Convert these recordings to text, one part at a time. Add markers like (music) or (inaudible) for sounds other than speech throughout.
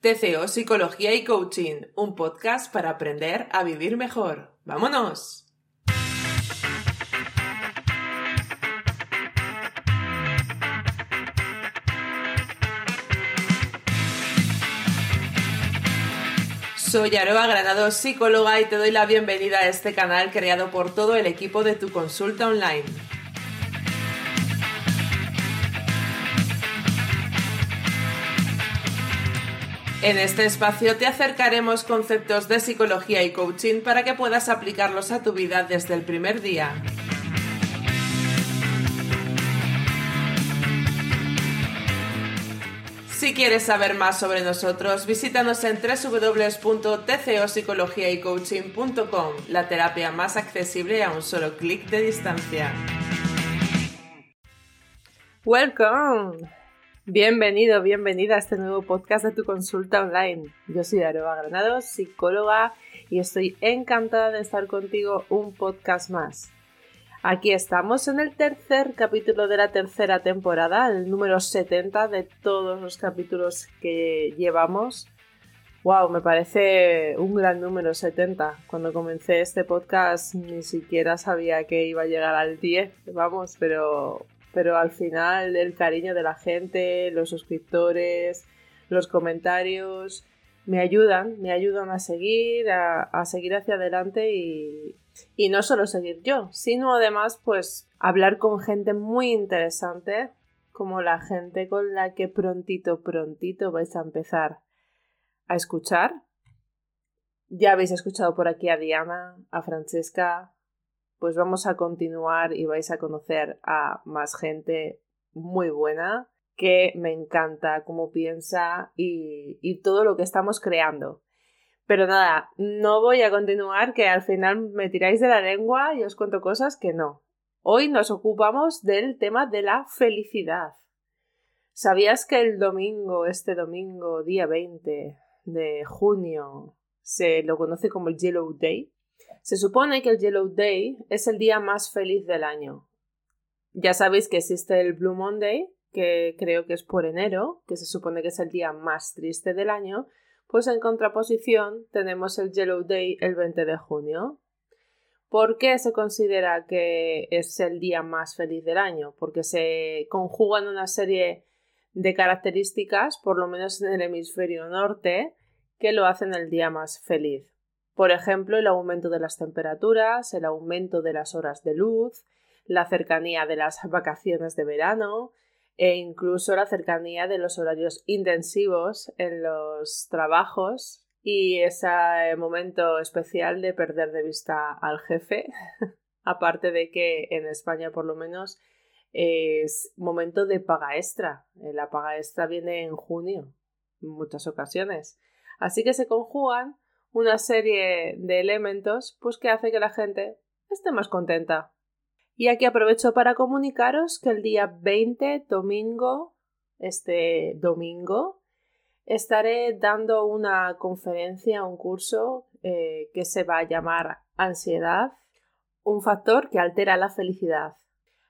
TCO Psicología y Coaching, un podcast para aprender a vivir mejor. ¡Vámonos! Soy Aroa Granado, psicóloga, y te doy la bienvenida a este canal creado por todo el equipo de tu consulta online. En este espacio te acercaremos conceptos de psicología y coaching para que puedas aplicarlos a tu vida desde el primer día. Si quieres saber más sobre nosotros, visítanos en www.tcopsicologiaycoaching.com, la terapia más accesible a un solo clic de distancia. Welcome. Bienvenido, bienvenida a este nuevo podcast de tu consulta online. Yo soy Aroa Granados, psicóloga, y estoy encantada de estar contigo un podcast más. Aquí estamos en el tercer capítulo de la tercera temporada, el número 70 de todos los capítulos que llevamos. Wow, me parece un gran número 70. Cuando comencé este podcast ni siquiera sabía que iba a llegar al 10, vamos, pero, pero al final el cariño de la gente, los suscriptores, los comentarios, me ayudan, me ayudan a seguir, a, seguir hacia adelante y, y no solo seguir yo, sino además pues hablar con gente muy interesante, como la gente con la que prontito, prontito vais a empezar a escuchar. Ya habéis escuchado por aquí a Diana, a Francesca, pues vamos a continuar y vais a conocer a más gente muy buena que me encanta cómo piensa y, y todo lo que estamos creando. Pero nada, no voy a continuar, que al final me tiráis de la lengua y os cuento cosas que no. Hoy nos ocupamos del tema de la felicidad. ¿Sabías que el domingo, este domingo, día 20 de junio, se lo conoce como el Yellow Day? Se supone que el Yellow Day es el día más feliz del año. Ya sabéis que existe el Blue Monday, que creo que es por enero, que se supone que es el día más triste del año, pues en contraposición tenemos el Yellow Day el 20 de junio. ¿Por qué se considera que es el día más feliz del año? Porque se conjugan una serie de características, por lo menos en el hemisferio norte, que lo hacen el día más feliz. Por ejemplo, el aumento de las temperaturas, el aumento de las horas de luz, la cercanía de las vacaciones de verano, e incluso la cercanía de los horarios intensivos en los trabajos y ese momento especial de perder de vista al jefe, (laughs) aparte de que en España por lo menos es momento de paga extra. Eh, la paga extra viene en junio, en muchas ocasiones. Así que se conjugan una serie de elementos pues que hace que la gente esté más contenta y aquí aprovecho para comunicaros que el día 20, domingo, este domingo, estaré dando una conferencia, un curso eh, que se va a llamar Ansiedad, un factor que altera la felicidad,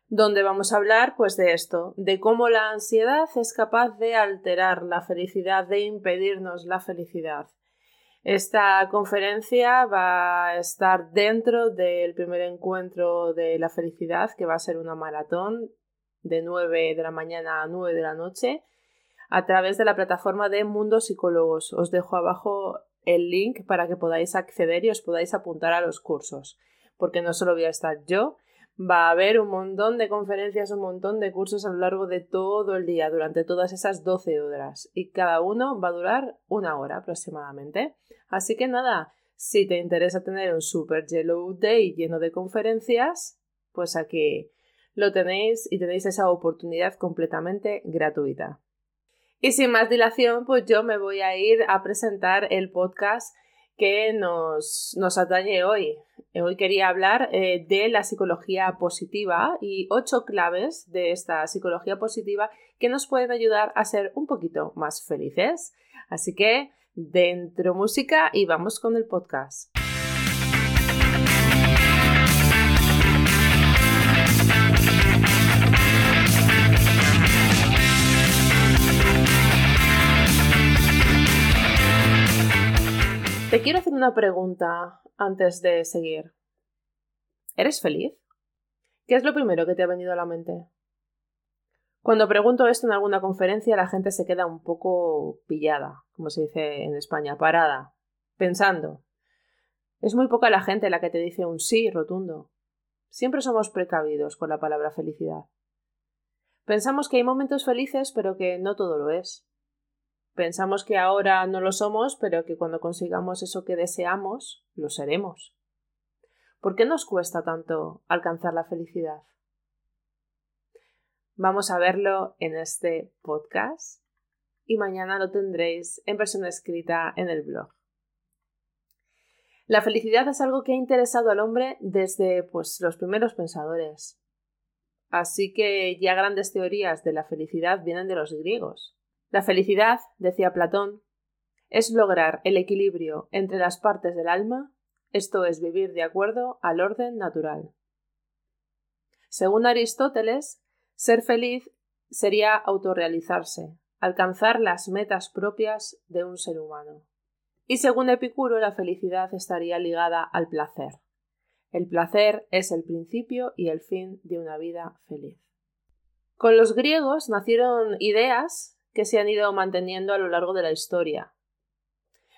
donde vamos a hablar pues de esto, de cómo la ansiedad es capaz de alterar la felicidad, de impedirnos la felicidad. Esta conferencia va a estar dentro del primer encuentro de la felicidad, que va a ser una maratón de 9 de la mañana a 9 de la noche, a través de la plataforma de Mundo Psicólogos. Os dejo abajo el link para que podáis acceder y os podáis apuntar a los cursos, porque no solo voy a estar yo, va a haber un montón de conferencias, un montón de cursos a lo largo de todo el día, durante todas esas 12 horas, y cada uno va a durar una hora aproximadamente. Así que nada, si te interesa tener un Super Yellow Day lleno de conferencias, pues aquí lo tenéis y tenéis esa oportunidad completamente gratuita. Y sin más dilación, pues yo me voy a ir a presentar el podcast que nos, nos atañe hoy. Hoy quería hablar eh, de la psicología positiva y ocho claves de esta psicología positiva que nos pueden ayudar a ser un poquito más felices. Así que dentro música y vamos con el podcast. Te quiero hacer una pregunta antes de seguir. ¿Eres feliz? ¿Qué es lo primero que te ha venido a la mente? Cuando pregunto esto en alguna conferencia, la gente se queda un poco pillada, como se dice en España, parada, pensando. Es muy poca la gente la que te dice un sí rotundo. Siempre somos precavidos con la palabra felicidad. Pensamos que hay momentos felices, pero que no todo lo es. Pensamos que ahora no lo somos, pero que cuando consigamos eso que deseamos, lo seremos. ¿Por qué nos cuesta tanto alcanzar la felicidad? Vamos a verlo en este podcast y mañana lo tendréis en versión escrita en el blog. La felicidad es algo que ha interesado al hombre desde pues, los primeros pensadores. Así que ya grandes teorías de la felicidad vienen de los griegos. La felicidad, decía Platón, es lograr el equilibrio entre las partes del alma, esto es vivir de acuerdo al orden natural. Según Aristóteles, ser feliz sería autorrealizarse, alcanzar las metas propias de un ser humano. Y según Epicuro, la felicidad estaría ligada al placer. El placer es el principio y el fin de una vida feliz. Con los griegos nacieron ideas que se han ido manteniendo a lo largo de la historia.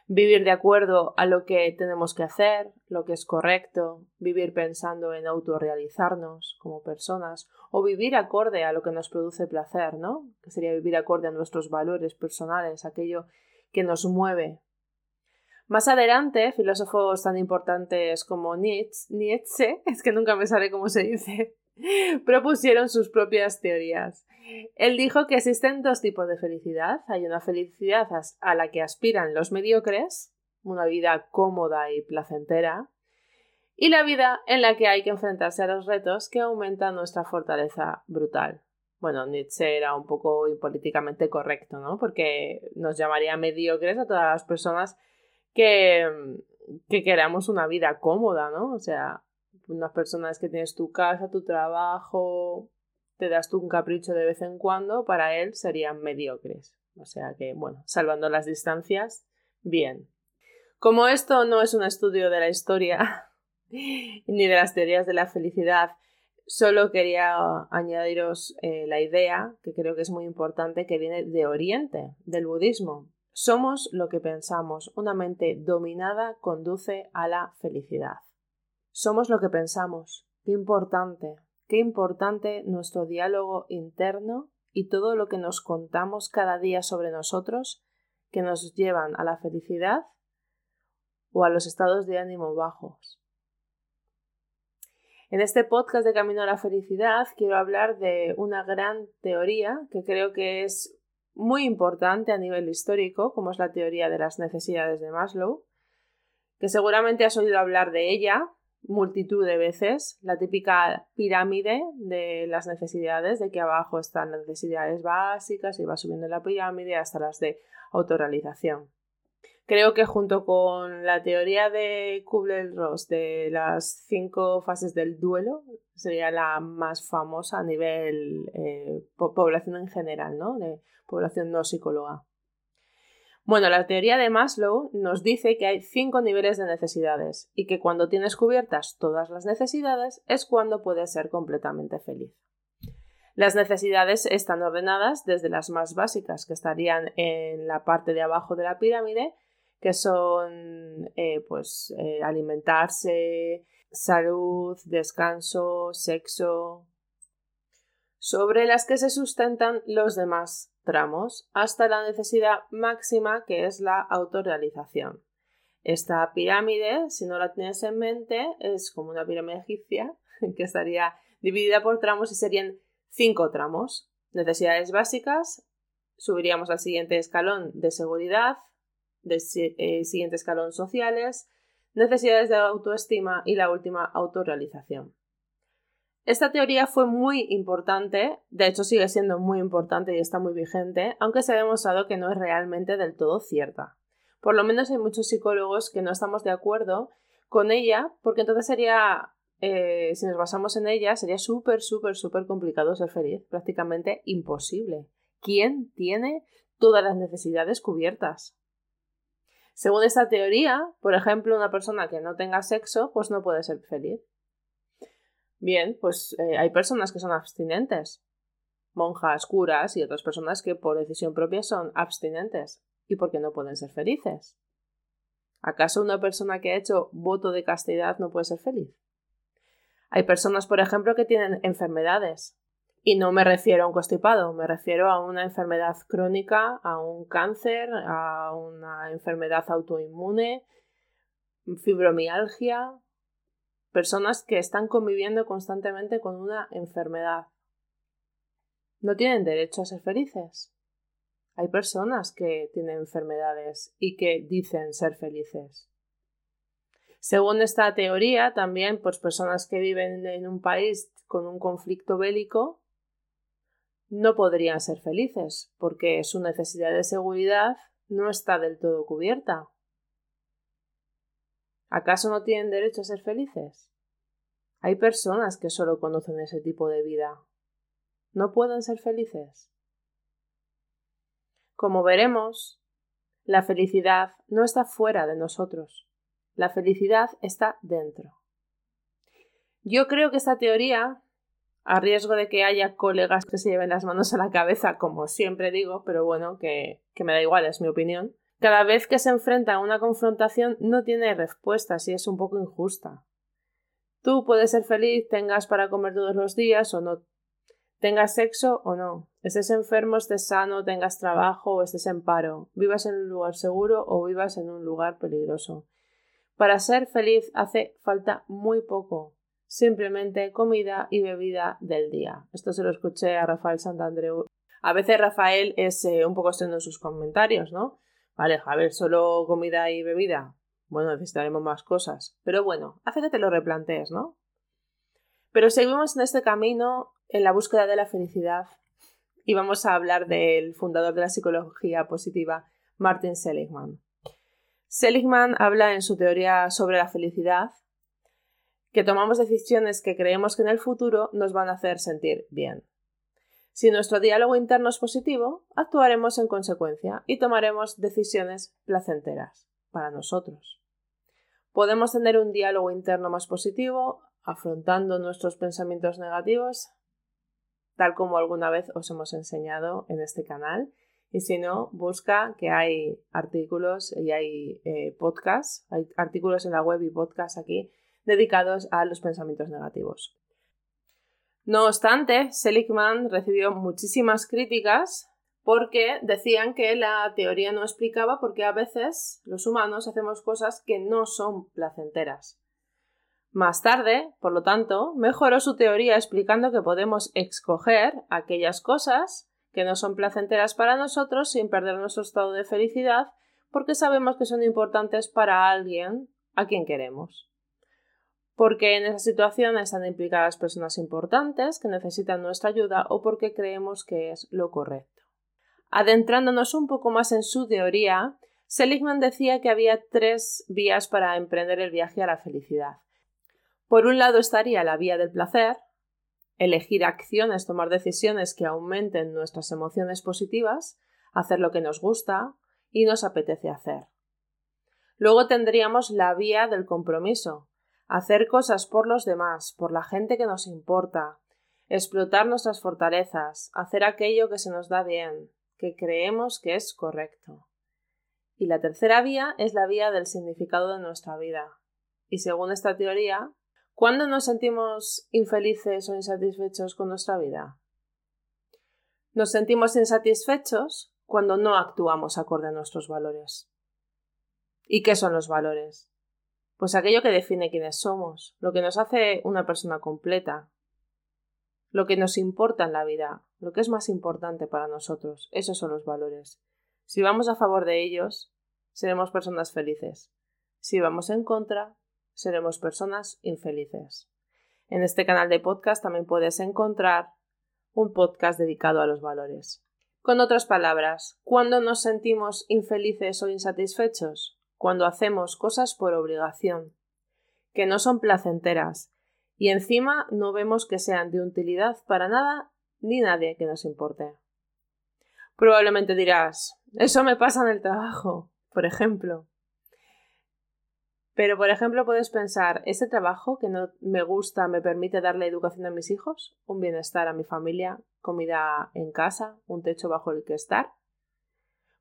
Vivir de acuerdo a lo que tenemos que hacer, lo que es correcto, vivir pensando en autorrealizarnos como personas, o vivir acorde a lo que nos produce placer, ¿no? Que sería vivir acorde a nuestros valores personales, aquello que nos mueve. Más adelante, filósofos tan importantes como Nietzsche, Nietzsche, (laughs) es que nunca me sale cómo se dice, (laughs) propusieron sus propias teorías. Él dijo que existen dos tipos de felicidad. Hay una felicidad a la que aspiran los mediocres, una vida cómoda y placentera, y la vida en la que hay que enfrentarse a los retos que aumentan nuestra fortaleza brutal. Bueno, Nietzsche era un poco políticamente correcto, ¿no? Porque nos llamaría mediocres a todas las personas que, que queramos una vida cómoda, ¿no? O sea, unas personas que tienes tu casa, tu trabajo, te das tú un capricho de vez en cuando, para él serían mediocres. O sea que, bueno, salvando las distancias, bien. Como esto no es un estudio de la historia (laughs) ni de las teorías de la felicidad, solo quería añadiros eh, la idea, que creo que es muy importante, que viene de Oriente, del budismo. Somos lo que pensamos. Una mente dominada conduce a la felicidad. Somos lo que pensamos. Qué importante. Qué importante nuestro diálogo interno y todo lo que nos contamos cada día sobre nosotros que nos llevan a la felicidad o a los estados de ánimo bajos. En este podcast de Camino a la Felicidad quiero hablar de una gran teoría que creo que es muy importante a nivel histórico, como es la teoría de las necesidades de Maslow, que seguramente has oído hablar de ella multitud de veces, la típica pirámide de las necesidades, de que abajo están las necesidades básicas y va subiendo la pirámide hasta las de autorrealización. Creo que junto con la teoría de Kubler-Ross de las cinco fases del duelo sería la más famosa a nivel eh, población en general, ¿no? De población no psicóloga. Bueno, la teoría de Maslow nos dice que hay cinco niveles de necesidades y que cuando tienes cubiertas todas las necesidades es cuando puedes ser completamente feliz. Las necesidades están ordenadas desde las más básicas, que estarían en la parte de abajo de la pirámide, que son eh, pues eh, alimentarse, salud, descanso, sexo, sobre las que se sustentan los demás tramos hasta la necesidad máxima que es la autorrealización. Esta pirámide, si no la tienes en mente, es como una pirámide egipcia (laughs) que estaría dividida por tramos y serían cinco tramos. Necesidades básicas, subiríamos al siguiente escalón de seguridad, del eh, siguiente escalón sociales, necesidades de autoestima y la última autorrealización. Esta teoría fue muy importante, de hecho sigue siendo muy importante y está muy vigente, aunque se ha demostrado que no es realmente del todo cierta. Por lo menos hay muchos psicólogos que no estamos de acuerdo con ella, porque entonces sería, eh, si nos basamos en ella, sería súper, súper, súper complicado ser feliz, prácticamente imposible. ¿Quién tiene todas las necesidades cubiertas? Según esta teoría, por ejemplo, una persona que no tenga sexo, pues no puede ser feliz. Bien, pues eh, hay personas que son abstinentes, monjas, curas y otras personas que por decisión propia son abstinentes y porque no pueden ser felices. ¿Acaso una persona que ha hecho voto de castidad no puede ser feliz? Hay personas, por ejemplo, que tienen enfermedades. Y no me refiero a un constipado, me refiero a una enfermedad crónica, a un cáncer, a una enfermedad autoinmune, fibromialgia, personas que están conviviendo constantemente con una enfermedad. ¿No tienen derecho a ser felices? Hay personas que tienen enfermedades y que dicen ser felices. Según esta teoría, también pues personas que viven en un país con un conflicto bélico no podrían ser felices porque su necesidad de seguridad no está del todo cubierta. ¿Acaso no tienen derecho a ser felices? Hay personas que solo conocen ese tipo de vida. ¿No pueden ser felices? Como veremos, la felicidad no está fuera de nosotros. La felicidad está dentro. Yo creo que esta teoría, a riesgo de que haya colegas que se lleven las manos a la cabeza, como siempre digo, pero bueno, que, que me da igual, es mi opinión, cada vez que se enfrenta a una confrontación no tiene respuestas y es un poco injusta. Tú puedes ser feliz, tengas para comer todos los días o no, tengas sexo o no, estés enfermo, estés sano, tengas trabajo o estés en paro, vivas en un lugar seguro o vivas en un lugar peligroso. Para ser feliz hace falta muy poco, simplemente comida y bebida del día. Esto se lo escuché a Rafael Santandreu. A veces Rafael es eh, un poco extenso en sus comentarios, ¿no? Vale, a ver, solo comida y bebida. Bueno, necesitaremos más cosas. Pero bueno, hace que te lo replantees, ¿no? Pero seguimos en este camino en la búsqueda de la felicidad y vamos a hablar del fundador de la psicología positiva, Martin Seligman. Seligman habla en su teoría sobre la felicidad que tomamos decisiones que creemos que en el futuro nos van a hacer sentir bien. Si nuestro diálogo interno es positivo, actuaremos en consecuencia y tomaremos decisiones placenteras para nosotros. Podemos tener un diálogo interno más positivo, afrontando nuestros pensamientos negativos, tal como alguna vez os hemos enseñado en este canal. Y si no, busca que hay artículos y hay eh, podcasts, hay artículos en la web y podcasts aquí dedicados a los pensamientos negativos. No obstante, Seligman recibió muchísimas críticas porque decían que la teoría no explicaba por qué a veces los humanos hacemos cosas que no son placenteras. Más tarde, por lo tanto, mejoró su teoría explicando que podemos escoger aquellas cosas que no son placenteras para nosotros sin perder nuestro estado de felicidad porque sabemos que son importantes para alguien a quien queremos. Porque en esa situación están implicadas personas importantes que necesitan nuestra ayuda o porque creemos que es lo correcto. Adentrándonos un poco más en su teoría, Seligman decía que había tres vías para emprender el viaje a la felicidad. Por un lado estaría la vía del placer, elegir acciones, tomar decisiones que aumenten nuestras emociones positivas, hacer lo que nos gusta y nos apetece hacer. Luego tendríamos la vía del compromiso, hacer cosas por los demás, por la gente que nos importa, explotar nuestras fortalezas, hacer aquello que se nos da bien, que creemos que es correcto. Y la tercera vía es la vía del significado de nuestra vida. Y según esta teoría, ¿cuándo nos sentimos infelices o insatisfechos con nuestra vida? Nos sentimos insatisfechos cuando no actuamos acorde a nuestros valores. ¿Y qué son los valores? Pues aquello que define quiénes somos, lo que nos hace una persona completa. lo que nos importa en la vida, lo que es más importante para nosotros. Esos son los valores. Si vamos a favor de ellos, seremos personas felices. Si vamos en contra, seremos personas infelices. En este canal de podcast también puedes encontrar un podcast dedicado a los valores. Con otras palabras, ¿cuándo nos sentimos infelices o insatisfechos? Cuando hacemos cosas por obligación, que no son placenteras, y encima no vemos que sean de utilidad para nada ni nadie que nos importe. Probablemente dirás, eso me pasa en el trabajo, por ejemplo. Pero, por ejemplo, puedes pensar, ¿ese trabajo que no me gusta me permite darle educación a mis hijos, un bienestar a mi familia, comida en casa, un techo bajo el que estar?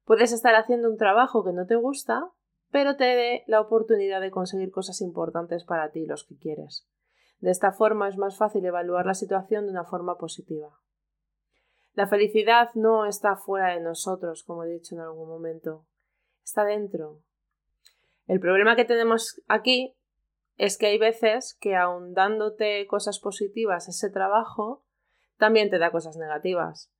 Puedes estar haciendo un trabajo que no te gusta, pero te dé la oportunidad de conseguir cosas importantes para ti, los que quieres. De esta forma es más fácil evaluar la situación de una forma positiva. La felicidad no está fuera de nosotros, como he dicho en algún momento, está dentro, el problema que tenemos aquí es que hay veces que aun dándote cosas positivas ese trabajo, también te da cosas negativas.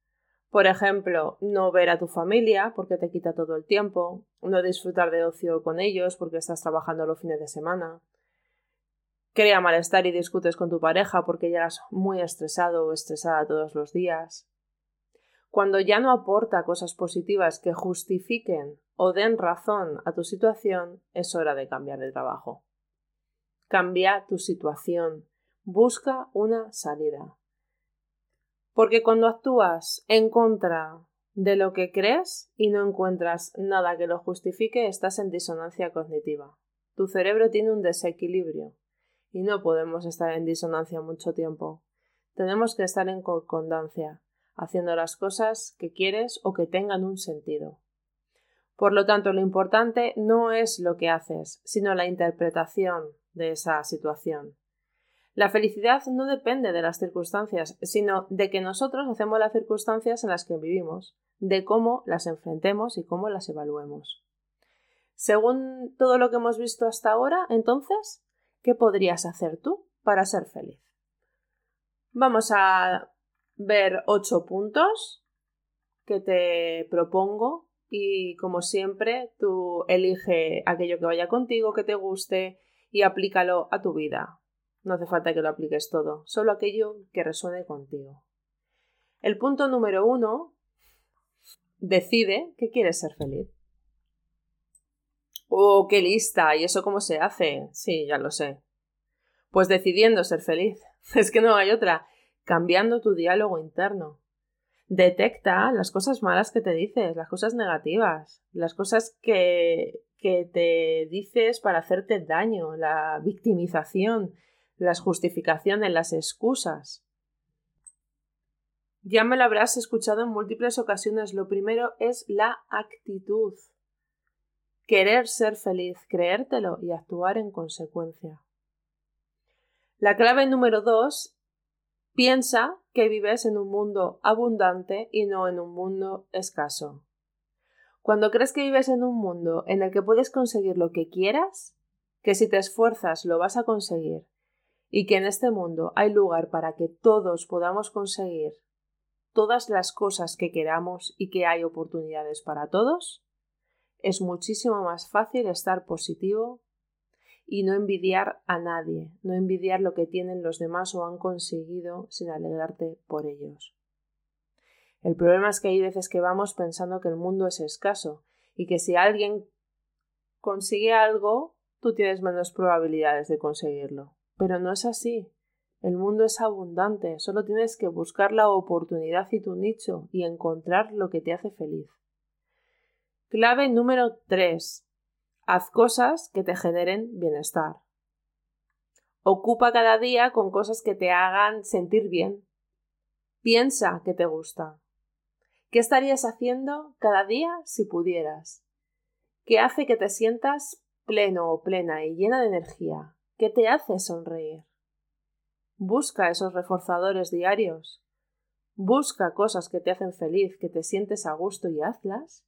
Por ejemplo, no ver a tu familia porque te quita todo el tiempo, no disfrutar de ocio con ellos porque estás trabajando los fines de semana, crea malestar y discutes con tu pareja porque llegas muy estresado o estresada todos los días. Cuando ya no aporta cosas positivas que justifiquen o den razón a tu situación, es hora de cambiar de trabajo. Cambia tu situación. Busca una salida. Porque cuando actúas en contra de lo que crees y no encuentras nada que lo justifique, estás en disonancia cognitiva. Tu cerebro tiene un desequilibrio y no podemos estar en disonancia mucho tiempo. Tenemos que estar en concordancia, haciendo las cosas que quieres o que tengan un sentido. Por lo tanto, lo importante no es lo que haces, sino la interpretación de esa situación. La felicidad no depende de las circunstancias, sino de que nosotros hacemos las circunstancias en las que vivimos, de cómo las enfrentemos y cómo las evaluemos. Según todo lo que hemos visto hasta ahora, entonces, ¿qué podrías hacer tú para ser feliz? Vamos a ver ocho puntos que te propongo y como siempre tú elige aquello que vaya contigo, que te guste y aplícalo a tu vida. No hace falta que lo apliques todo, solo aquello que resuene contigo. El punto número uno, decide que quieres ser feliz. Oh, qué lista. ¿Y eso cómo se hace? Sí, ya lo sé. Pues decidiendo ser feliz. (laughs) Es que no hay otra. Cambiando tu diálogo interno. Detecta las cosas malas que te dices, las cosas negativas, las cosas que, que te dices para hacerte daño, la victimización, las justificaciones, las excusas. Ya me lo habrás escuchado en múltiples ocasiones. Lo primero es la actitud. Querer ser feliz, creértelo y actuar en consecuencia. La clave número dos Piensa que vives en un mundo abundante y no en un mundo escaso. Cuando crees que vives en un mundo en el que puedes conseguir lo que quieras, que si te esfuerzas lo vas a conseguir, y que en este mundo hay lugar para que todos podamos conseguir todas las cosas que queramos y que hay oportunidades para todos, es muchísimo más fácil estar positivo y no envidiar a nadie, no envidiar lo que tienen los demás o han conseguido sin alegrarte por ellos. El problema es que hay veces que vamos pensando que el mundo es escaso y que si alguien consigue algo, tú tienes menos probabilidades de conseguirlo. Pero no es así. El mundo es abundante, solo tienes que buscar la oportunidad y tu nicho y encontrar lo que te hace feliz. Clave número 3. Haz cosas que te generen bienestar. Ocupa cada día con cosas que te hagan sentir bien. Piensa que te gusta. ¿Qué estarías haciendo cada día si pudieras? ¿Qué hace que te sientas pleno o plena y llena de energía? ¿Qué te hace sonreír? Busca esos reforzadores diarios. Busca cosas que te hacen feliz, que te sientes a gusto y hazlas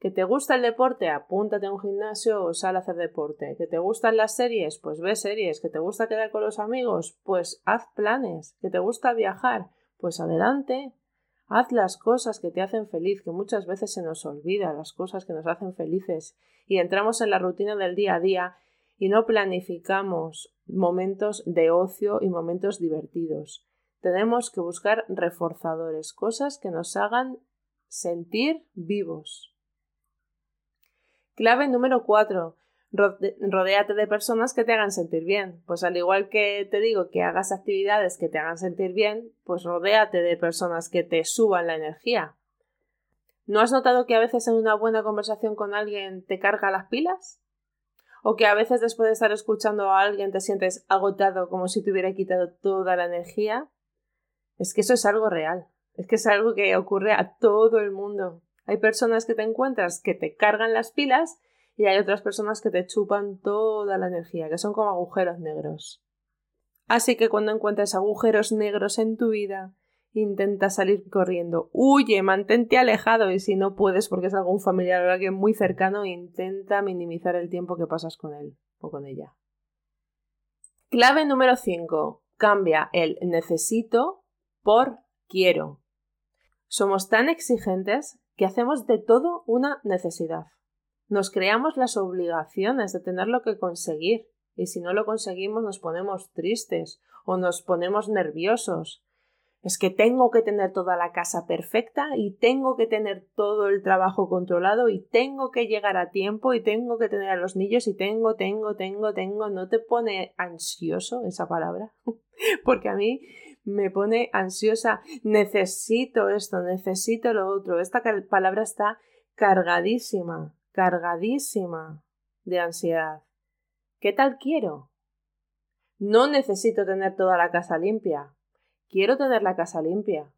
¿Que te gusta el deporte? Apúntate a un gimnasio o sal a hacer deporte. ¿Que te gustan las series? Pues ve series. ¿Que te gusta quedar con los amigos? Pues haz planes. ¿Que te gusta viajar? Pues adelante. Haz las cosas que te hacen feliz, que muchas veces se nos olvida las cosas que nos hacen felices y entramos en la rutina del día a día y no planificamos momentos de ocio y momentos divertidos. Tenemos que buscar reforzadores, cosas que nos hagan sentir vivos. Clave número 4. Rodéate de personas que te hagan sentir bien. Pues al igual que te digo que hagas actividades que te hagan sentir bien, pues rodéate de personas que te suban la energía. ¿No has notado que a veces en una buena conversación con alguien te carga las pilas? ¿O que a veces después de estar escuchando a alguien te sientes agotado como si te hubiera quitado toda la energía? Es que eso es algo real. Es que es algo que ocurre a todo el mundo. Hay personas que te encuentras que te cargan las pilas y hay otras personas que te chupan toda la energía, que son como agujeros negros. Así que cuando encuentres agujeros negros en tu vida, intenta salir corriendo. Huye, mantente alejado y si no puedes porque es algún familiar o alguien muy cercano, intenta minimizar el tiempo que pasas con él o con ella. Clave número 5. Cambia el necesito por quiero. Somos tan exigentes que hacemos de todo una necesidad. Nos creamos las obligaciones de tenerlo que conseguir y si no lo conseguimos nos ponemos tristes o nos ponemos nerviosos. Es que tengo que tener toda la casa perfecta y tengo que tener todo el trabajo controlado y tengo que llegar a tiempo y tengo que tener a los niños y tengo, tengo, tengo, tengo. ¿No te pone ansioso esa palabra? (laughs) Porque a mí me pone ansiosa, necesito esto, necesito lo otro. Esta palabra está cargadísima, cargadísima de ansiedad. ¿Qué tal quiero? No necesito tener toda la casa limpia. Quiero tener la casa limpia.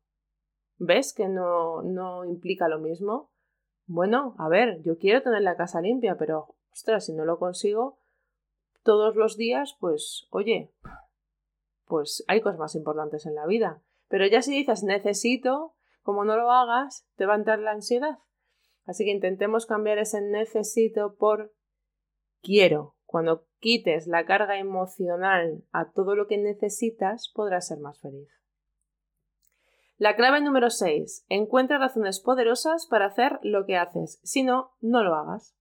¿Ves que no, no implica lo mismo? Bueno, a ver, yo quiero tener la casa limpia, pero, ostras, si no lo consigo todos los días, pues, oye, pues hay cosas más importantes en la vida. Pero ya si dices necesito, como no lo hagas, te va a entrar la ansiedad. Así que intentemos cambiar ese necesito por quiero. Cuando quites la carga emocional a todo lo que necesitas, podrás ser más feliz. La clave número 6. Encuentra razones poderosas para hacer lo que haces. Si no, no lo hagas.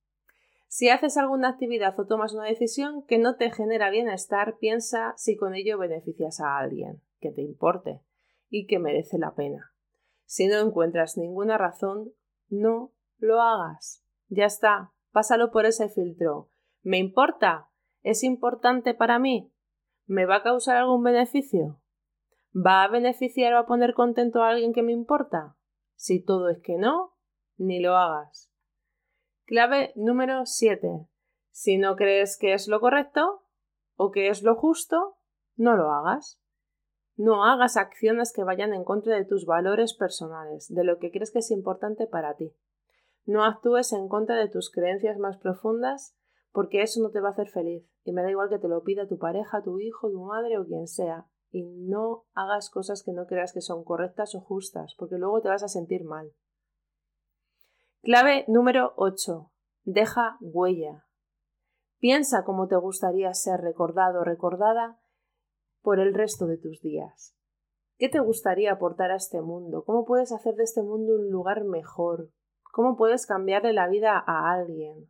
Si haces alguna actividad o tomas una decisión que no te genera bienestar, piensa si con ello beneficias a alguien, que te importe y que merece la pena. Si no encuentras ninguna razón, no lo hagas. Ya está, pásalo por ese filtro. ¿Me importa? ¿Es importante para mí? ¿Me va a causar algún beneficio? ¿Va a beneficiar o a poner contento a alguien que me importa? Si todo es que no, ni lo hagas. Clave número 7. Si no crees que es lo correcto o que es lo justo, no lo hagas. No hagas acciones que vayan en contra de tus valores personales, de lo que crees que es importante para ti. No actúes en contra de tus creencias más profundas porque eso no te va a hacer feliz. Y me da igual que te lo pida tu pareja, tu hijo, tu madre o quien sea. Y no hagas cosas que no creas que son correctas o justas, porque luego te vas a sentir mal. Clave número 8. Deja huella. Piensa cómo te gustaría ser recordado o recordada por el resto de tus días. ¿Qué te gustaría aportar a este mundo? ¿Cómo puedes hacer de este mundo un lugar mejor? ¿Cómo puedes cambiarle la vida a alguien?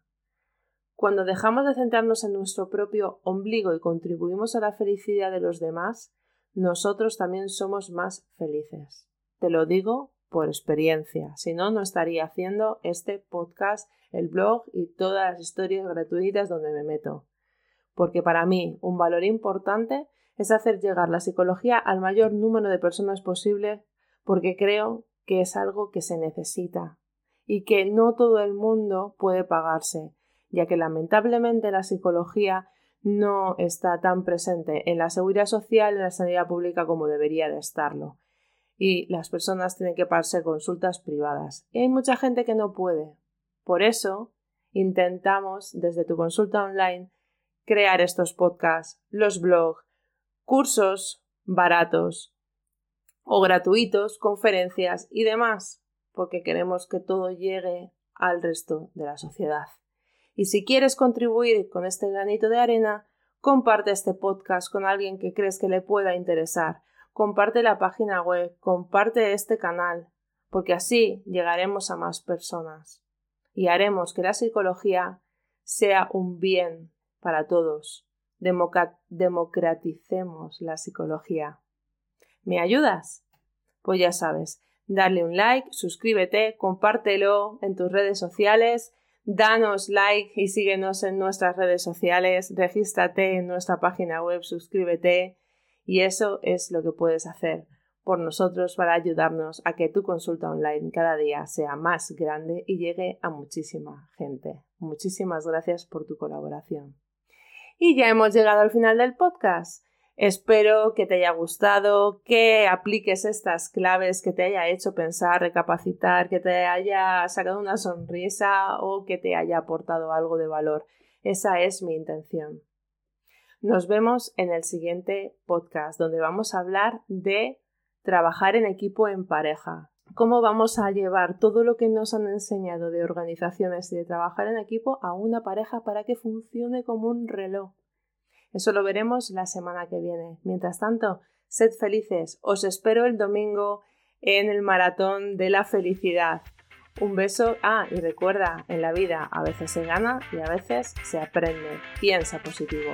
Cuando dejamos de centrarnos en nuestro propio ombligo y contribuimos a la felicidad de los demás, nosotros también somos más felices. Te lo digo por experiencia. Si no, no estaría haciendo este podcast, el blog y todas las historias gratuitas donde me meto. Porque para mí un valor importante es hacer llegar la psicología al mayor número de personas posible porque creo que es algo que se necesita y que no todo el mundo puede pagarse, ya que lamentablemente la psicología no está tan presente en la seguridad social y en la sanidad pública como debería de estarlo y las personas tienen que pagarse consultas privadas. Y hay mucha gente que no puede. Por eso intentamos desde tu consulta online crear estos podcasts, los blogs, cursos baratos o gratuitos, conferencias y demás, porque queremos que todo llegue al resto de la sociedad. Y si quieres contribuir con este granito de arena, comparte este podcast con alguien que crees que le pueda interesar, comparte la página web, comparte este canal, porque así llegaremos a más personas y haremos que la psicología sea un bien para todos. democraticemos la psicología. ¿Me ayudas? Pues ya sabes, darle un like, suscríbete, compártelo en tus redes sociales, danos like y síguenos en nuestras redes sociales, regístrate en nuestra página web, suscríbete y eso es lo que puedes hacer por nosotros para ayudarnos a que tu consulta online cada día sea más grande y llegue a muchísima gente. Muchísimas gracias por tu colaboración. Y ya hemos llegado al final del podcast. Espero que te haya gustado, que apliques estas claves, que te haya hecho pensar, recapacitar, que te haya sacado una sonrisa o que te haya aportado algo de valor. Esa es mi intención. Nos vemos en el siguiente podcast donde vamos a hablar de trabajar en equipo en pareja. ¿Cómo vamos a llevar todo lo que nos han enseñado de organizaciones y de trabajar en equipo a una pareja para que funcione como un reloj? Eso lo veremos la semana que viene. Mientras tanto, sed felices. Os espero el domingo en el maratón de la felicidad. Un beso. Ah, y recuerda, en la vida a veces se gana y a veces se aprende. Piensa positivo.